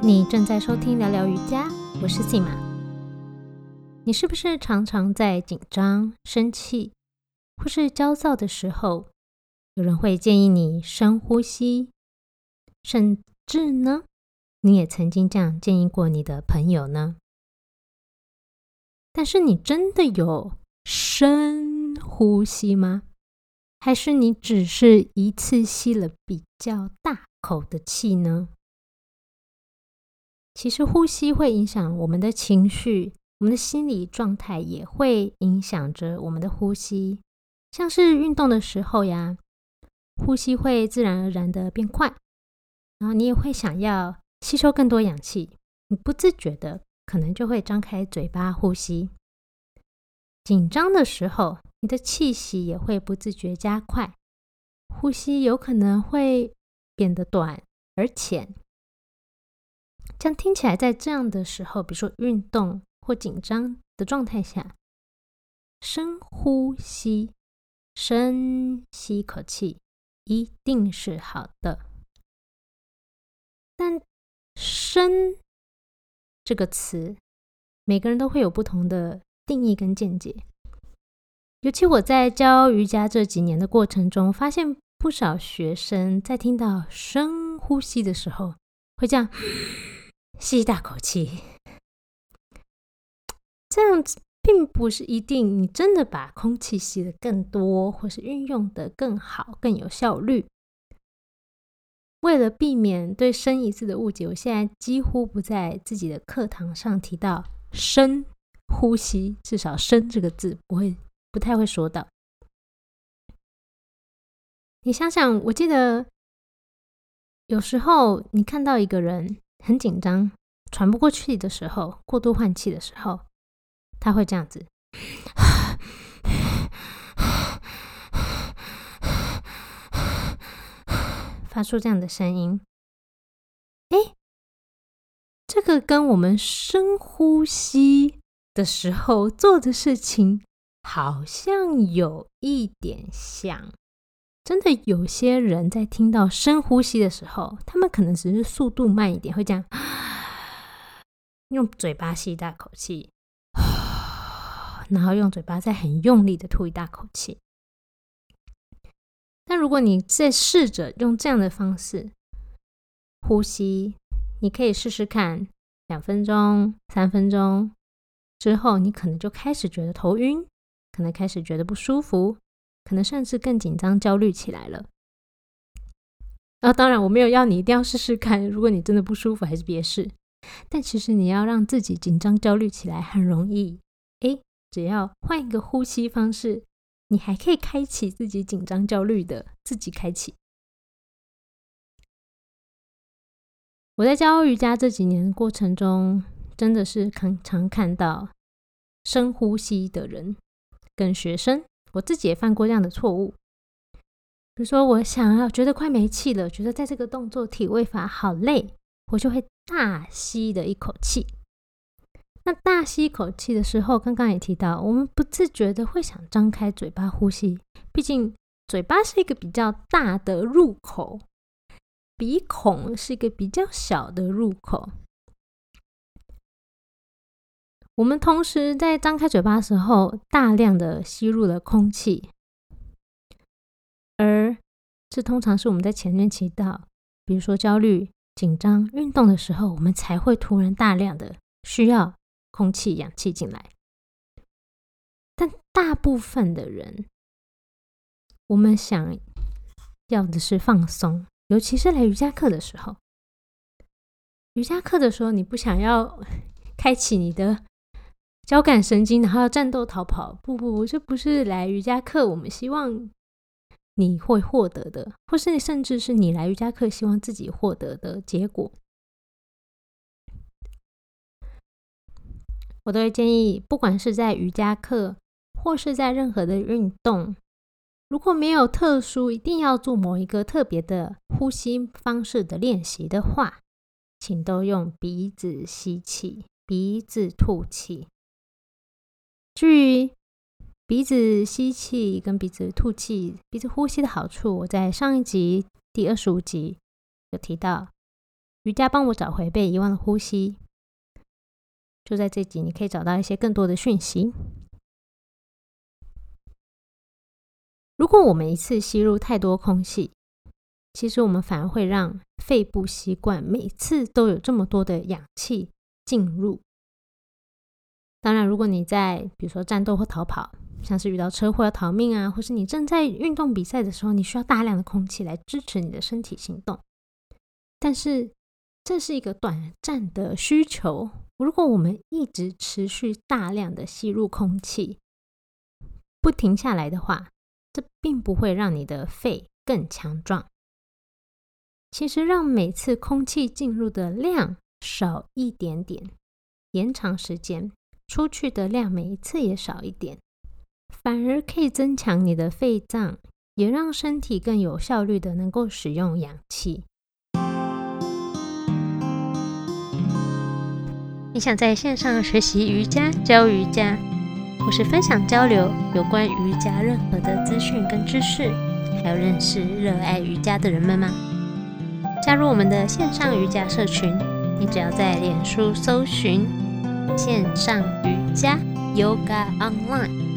你正在收听聊聊瑜伽，我是 s 玛。你是不是常常在紧张、生气或是焦躁的时候，有人会建议你深呼吸？甚至呢，你也曾经这样建议过你的朋友呢？但是你真的有深呼吸吗？还是你只是一次吸了比较大口的气呢？其实呼吸会影响我们的情绪，我们的心理状态也会影响着我们的呼吸。像是运动的时候呀，呼吸会自然而然的变快，然后你也会想要吸收更多氧气，你不自觉的可能就会张开嘴巴呼吸。紧张的时候，你的气息也会不自觉加快，呼吸有可能会变得短而浅。这样听起来，在这样的时候，比如说运动或紧张的状态下，深呼吸，深吸一口气，一定是好的。但“深”这个词，每个人都会有不同的定义跟见解。尤其我在教瑜伽这几年的过程中，发现不少学生在听到深呼吸的时候，会这样。吸一大口气，这样子并不是一定你真的把空气吸的更多，或是运用的更好、更有效率。为了避免对深一字的误解，我现在几乎不在自己的课堂上提到深呼吸，至少“深”这个字不会不太会说到。你想想，我记得有时候你看到一个人。很紧张、喘不过气的时候，过度换气的时候，他会这样子发出这样的声音。哎，这个跟我们深呼吸的时候做的事情好像有一点像。真的有些人在听到深呼吸的时候，他可能只是速度慢一点，会这样 用嘴巴吸一大口气，然后用嘴巴再很用力的吐一大口气。但如果你再试着用这样的方式呼吸，你可以试试看，两分钟、三分钟之后，你可能就开始觉得头晕，可能开始觉得不舒服。可能甚至更紧张、焦虑起来了。啊，当然我没有要你一定要试试看。如果你真的不舒服，还是别试。但其实你要让自己紧张、焦虑起来很容易。诶，只要换一个呼吸方式，你还可以开启自己紧张、焦虑的自己开启。我在教瑜伽这几年过程中，真的是常常看到深呼吸的人跟学生。我自己也犯过这样的错误，比如说，我想要觉得快没气了，觉得在这个动作体位法好累，我就会大吸的一口气。那大吸一口气的时候，刚刚也提到，我们不自觉的会想张开嘴巴呼吸，毕竟嘴巴是一个比较大的入口，鼻孔是一个比较小的入口。我们同时在张开嘴巴的时候，大量的吸入了空气，而这通常是我们在前面提到，比如说焦虑、紧张、运动的时候，我们才会突然大量的需要空气、氧气进来。但大部分的人，我们想要的是放松，尤其是来瑜伽课的时候。瑜伽课的时候，你不想要 开启你的。交感神经，然后战斗逃跑？不不不，这不是来瑜伽课我们希望你会获得的，或是甚至是你来瑜伽课希望自己获得的结果。我都会建议，不管是在瑜伽课，或是在任何的运动，如果没有特殊一定要做某一个特别的呼吸方式的练习的话，请都用鼻子吸气，鼻子吐气。至于鼻子吸气跟鼻子吐气、鼻子呼吸的好处，我在上一集第二十五集有提到。瑜伽帮我找回被遗忘的呼吸。就在这集，你可以找到一些更多的讯息。如果我们一次吸入太多空气，其实我们反而会让肺部习惯每次都有这么多的氧气进入。当然，如果你在比如说战斗或逃跑，像是遇到车祸要逃命啊，或是你正在运动比赛的时候，你需要大量的空气来支持你的身体行动。但是这是一个短暂的需求。如果我们一直持续大量的吸入空气，不停下来的话，这并不会让你的肺更强壮。其实，让每次空气进入的量少一点点，延长时间，出去的量每一次也少一点，反而可以增强你的肺脏，也让身体更有效率的能够使用氧气。你想在线上学习瑜伽、教瑜伽？或是分享交流有关瑜伽任何的资讯跟知识，还有认识热爱瑜伽的人们吗？加入我们的线上瑜伽社群，你只要在脸书搜寻“线上瑜伽 Yoga Online”，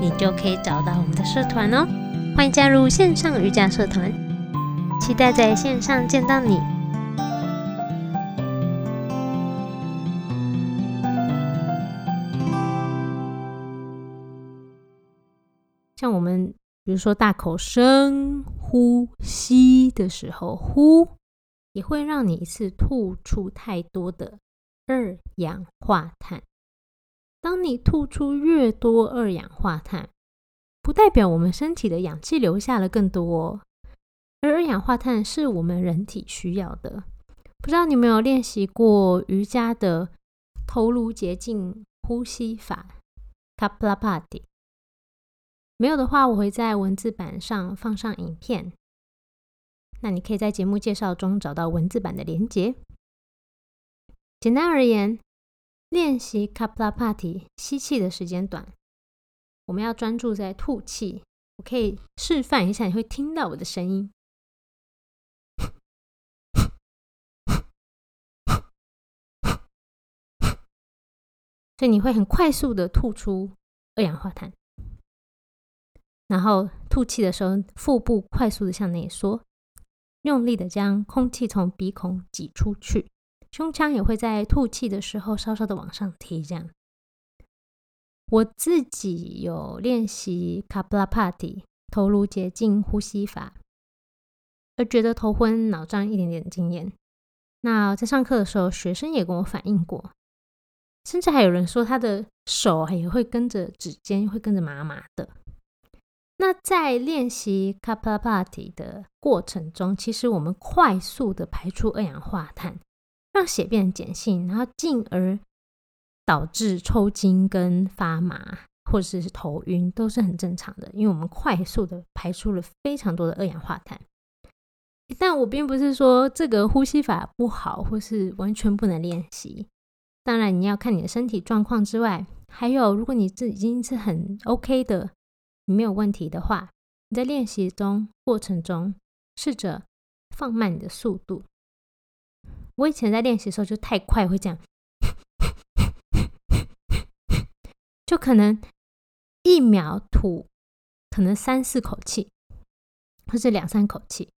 你就可以找到我们的社团哦。欢迎加入线上瑜伽社团，期待在线上见到你。像我们，比如说大口深呼吸的时候，呼也会让你一次吐出太多的二氧化碳。当你吐出越多二氧化碳，不代表我们身体的氧气留下了更多，而二氧化碳是我们人体需要的。不知道你有没有练习过瑜伽的头颅洁净呼吸法，Kapalabhati？没有的话，我会在文字版上放上影片。那你可以在节目介绍中找到文字版的连接。简单而言，练习 Kapalabhati 吸气的时间短，我们要专注在吐气。我可以示范一下，你会听到我的声音，所以你会很快速的吐出二氧化碳。然后吐气的时候，腹部快速的向内缩，用力的将空气从鼻孔挤出去，胸腔也会在吐气的时候稍稍的往上提。这样，我自己有练习 Kapalabhati 头颅洁净呼吸法，而觉得头昏脑胀一点点经验。那在上课的时候，学生也跟我反映过，甚至还有人说他的手也会跟着指尖会跟着麻麻的。那在练习 Kapalabhati 的过程中，其实我们快速的排出二氧化碳，让血变碱性，然后进而导致抽筋跟发麻，或者是头晕，都是很正常的。因为我们快速的排出了非常多的二氧化碳。但我并不是说这个呼吸法不好，或是完全不能练习。当然，你要看你的身体状况之外，还有如果你这已经是很 OK 的。你没有问题的话，你在练习中过程中试着放慢你的速度。我以前在练习的时候就太快，会这样，就可能一秒吐可能三四口气，或是两三口气。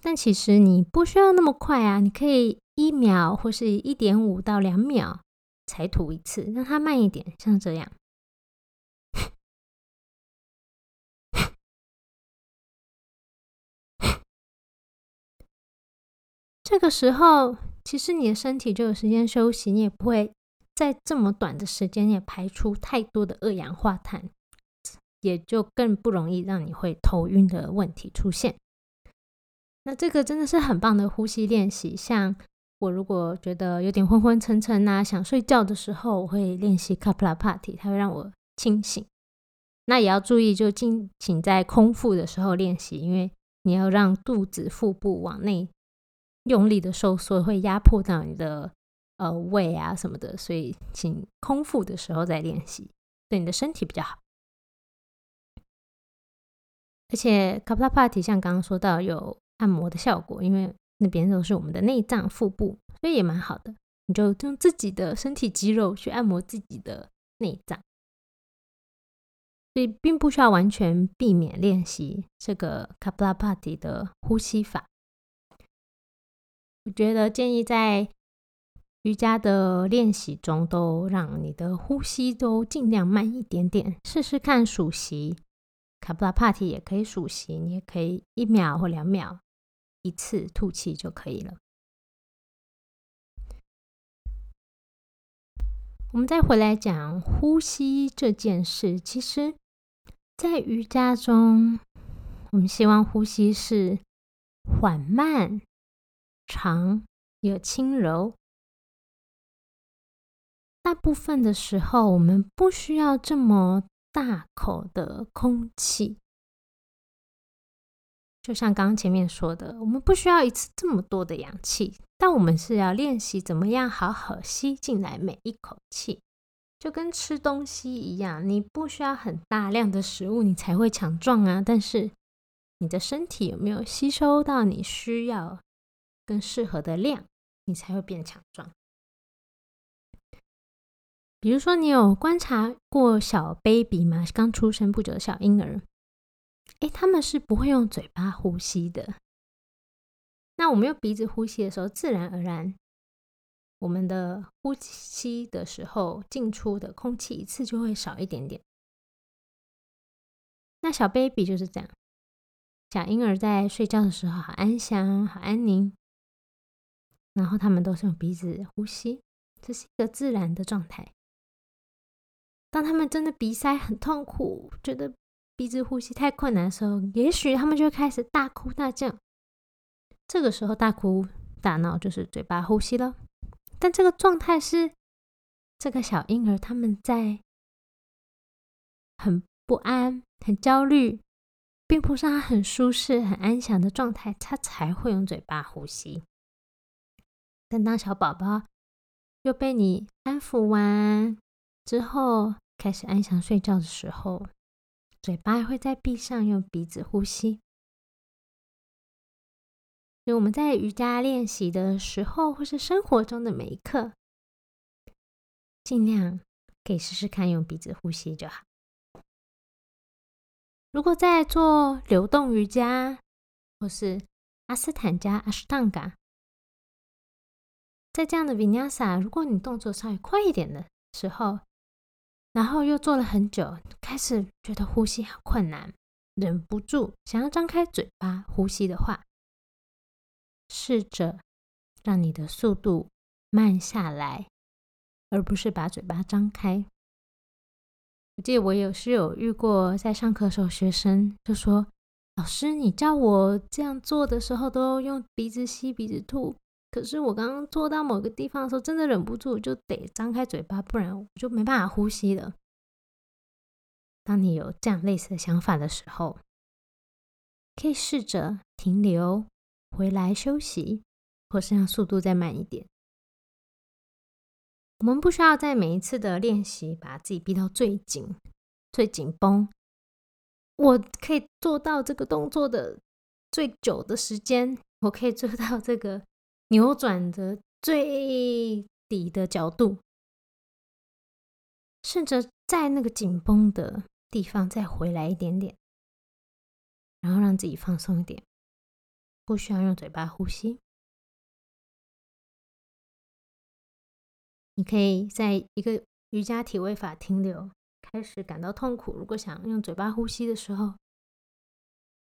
但其实你不需要那么快啊，你可以一秒或是一点五到两秒才吐一次，让它慢一点，像这样。这个时候，其实你的身体就有时间休息，你也不会在这么短的时间内排出太多的二氧化碳，也就更不容易让你会头晕的问题出现。那这个真的是很棒的呼吸练习。像我如果觉得有点昏昏沉沉啊，想睡觉的时候，我会练习 Kapalabhati，它会让我清醒。那也要注意，就尽请在空腹的时候练习，因为你要让肚子、腹部往内。用力的收缩会压迫到你的呃胃啊什么的，所以请空腹的时候再练习，对你的身体比较好。而且 Kapalabhati 像刚刚说到有按摩的效果，因为那边都是我们的内脏、腹部，所以也蛮好的。你就用自己的身体肌肉去按摩自己的内脏，所以并不需要完全避免练习这个 Kapalabhati 的呼吸法。我觉得建议在瑜伽的练习中，都让你的呼吸都尽量慢一点点，试试看数息。卡布拉帕提也可以数息，你也可以一秒或两秒一次吐气就可以了。我们再回来讲呼吸这件事，其实，在瑜伽中，我们希望呼吸是缓慢、长又轻柔。大部分的时候，我们不需要这么。大口的空气，就像刚刚前面说的，我们不需要一次这么多的氧气，但我们是要练习怎么样好好吸进来每一口气，就跟吃东西一样，你不需要很大量的食物，你才会强壮啊。但是你的身体有没有吸收到你需要更适合的量，你才会变强壮。比如说，你有观察过小 baby 吗？刚出生不久的小婴儿，哎，他们是不会用嘴巴呼吸的。那我们用鼻子呼吸的时候，自然而然，我们的呼吸的时候进出的空气一次就会少一点点。那小 baby 就是这样，小婴儿在睡觉的时候好安详、好安宁，然后他们都是用鼻子呼吸，这是一个自然的状态。当他们真的鼻塞很痛苦，觉得鼻子呼吸太困难的时候，也许他们就开始大哭大叫。这个时候大哭大闹就是嘴巴呼吸了。但这个状态是这个小婴儿他们在很不安、很焦虑，并不是他很舒适、很安详的状态，他才会用嘴巴呼吸。但当小宝宝又被你安抚完。之后开始安详睡觉的时候，嘴巴会再闭上，用鼻子呼吸。所以我们在瑜伽练习的时候，或是生活中的每一刻，尽量可以试试看用鼻子呼吸就好。如果在做流动瑜伽，或是阿斯坦加阿斯汤嘎，在这样的 Vinyasa，如果你动作稍微快一点的时候，然后又做了很久，开始觉得呼吸好困难，忍不住想要张开嘴巴呼吸的话，试着让你的速度慢下来，而不是把嘴巴张开。我记得我有是有遇过，在上课时候，学生就说：“老师，你叫我这样做的时候，都用鼻子吸，鼻子吐。”可是我刚刚做到某个地方的时候，真的忍不住就得张开嘴巴，不然我就没办法呼吸了。当你有这样类似的想法的时候，可以试着停留，回来休息，或是让速度再慢一点。我们不需要在每一次的练习把自己逼到最紧、最紧绷。我可以做到这个动作的最久的时间，我可以做到这个。扭转的最底的角度，顺着在那个紧绷的地方再回来一点点，然后让自己放松一点，不需要用嘴巴呼吸。你可以在一个瑜伽体位法停留，开始感到痛苦。如果想用嘴巴呼吸的时候，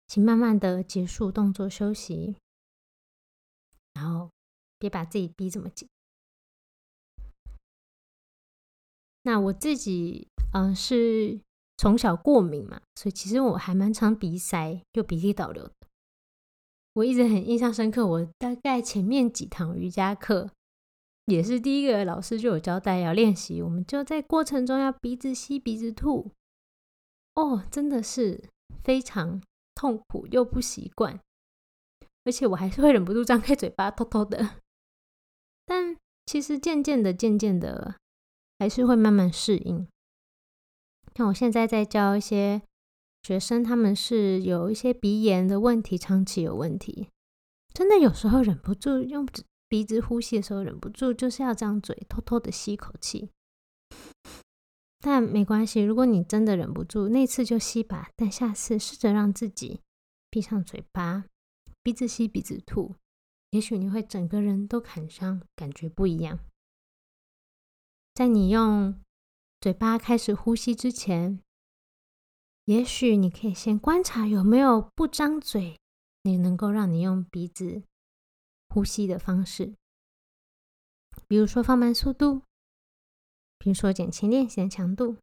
请慢慢的结束动作休息。然后别把自己逼这么紧。那我自己，嗯，是从小过敏嘛，所以其实我还蛮常鼻塞又鼻涕倒流的。我一直很印象深刻，我大概前面几堂瑜伽课，也是第一个老师就有交代要练习，我们就在过程中要鼻子吸鼻子吐。哦，真的是非常痛苦又不习惯。而且我还是会忍不住张开嘴巴偷偷的，但其实渐渐的、渐渐的，还是会慢慢适应。像我现在在教一些学生，他们是有一些鼻炎的问题，长期有问题，真的有时候忍不住用鼻子呼吸的时候，忍不住就是要张嘴偷偷的吸一口气。但没关系，如果你真的忍不住，那次就吸吧。但下次试着让自己闭上嘴巴，鼻子吸鼻子吐，也许你会整个人都砍伤感觉不一样。在你用嘴巴开始呼吸之前，也许你可以先观察有没有不张嘴，你能够让你用鼻子呼吸的方式，比如说放慢速度。比如说，减轻练习的强度。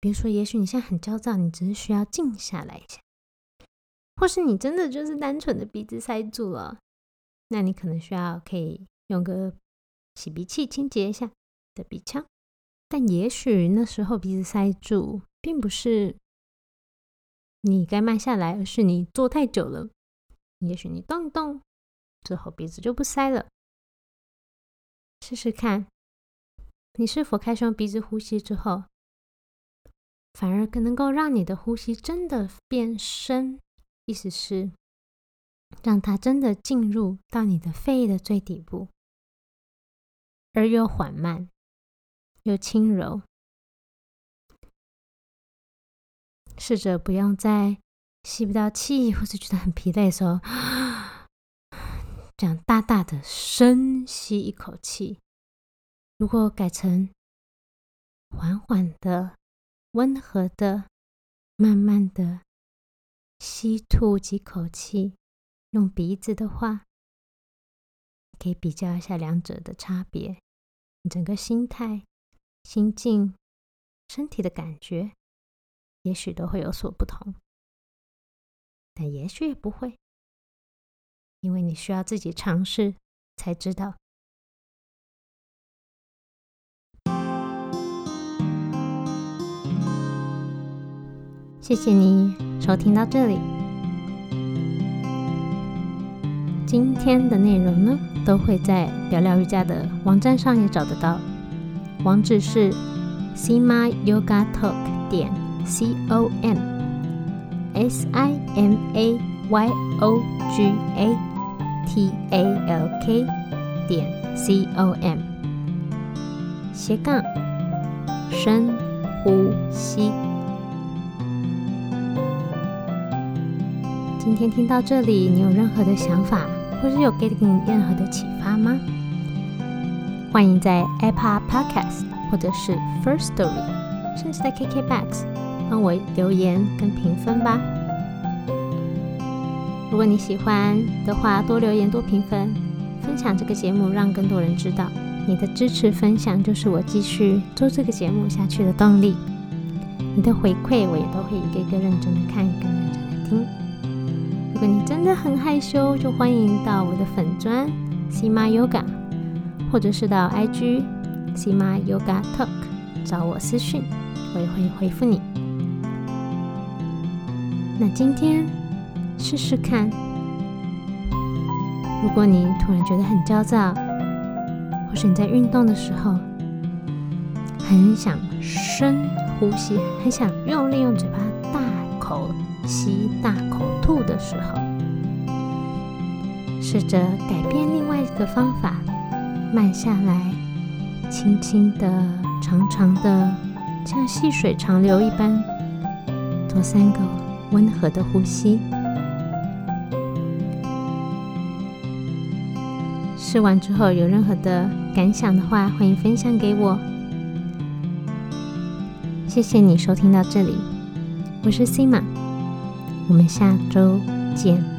比如说，也许你现在很焦躁，你只是需要静下来一下；或是你真的就是单纯的鼻子塞住了，那你可能需要可以用个洗鼻器清洁一下的鼻腔。但也许那时候鼻子塞住，并不是你该慢下来，而是你坐太久了。也许你动一动之后，鼻子就不塞了。试试看。你是否开始用鼻子呼吸之后，反而更能够让你的呼吸真的变深？意思是，让它真的进入到你的肺的最底部，而又缓慢又轻柔。试着不用在吸不到气或者觉得很疲累的时候，这样大大的深吸一口气。如果改成缓缓的、温和的、慢慢的吸吐几口气，用鼻子的话，可以比较一下两者的差别。整个心态、心境、身体的感觉，也许都会有所不同，但也许也不会，因为你需要自己尝试才知道。谢谢你收听到这里。今天的内容呢，都会在聊聊瑜伽的网站上也找得到，网址是 sima yoga talk 点 c o m s i m a y o g a t a l k 点 c o m 斜杠深呼吸。今天听到这里，你有任何的想法，或是有给你任何的启发吗？欢迎在 Apple Podcast 或者是 First Story，甚至在 KKBox 帮我留言跟评分吧。如果你喜欢的话，多留言多评分，分享这个节目，让更多人知道。你的支持分享就是我继续做这个节目下去的动力。你的回馈我也都会一个一个认真的看，跟认真的听。如果你真的很害羞，就欢迎到我的粉砖 Sima Yoga，或者是到 IG Sima Yoga Talk 找我私讯，我也会回复你。那今天试试看，如果你突然觉得很焦躁，或是你在运动的时候很想深呼吸，很想用力用嘴巴大口吸大。吐的时候，试着改变另外一个方法，慢下来，轻轻的、长长的，像细水长流一般，做三个温和的呼吸。试完之后有任何的感想的话，欢迎分享给我。谢谢你收听到这里，我是 Sima。我们下周见。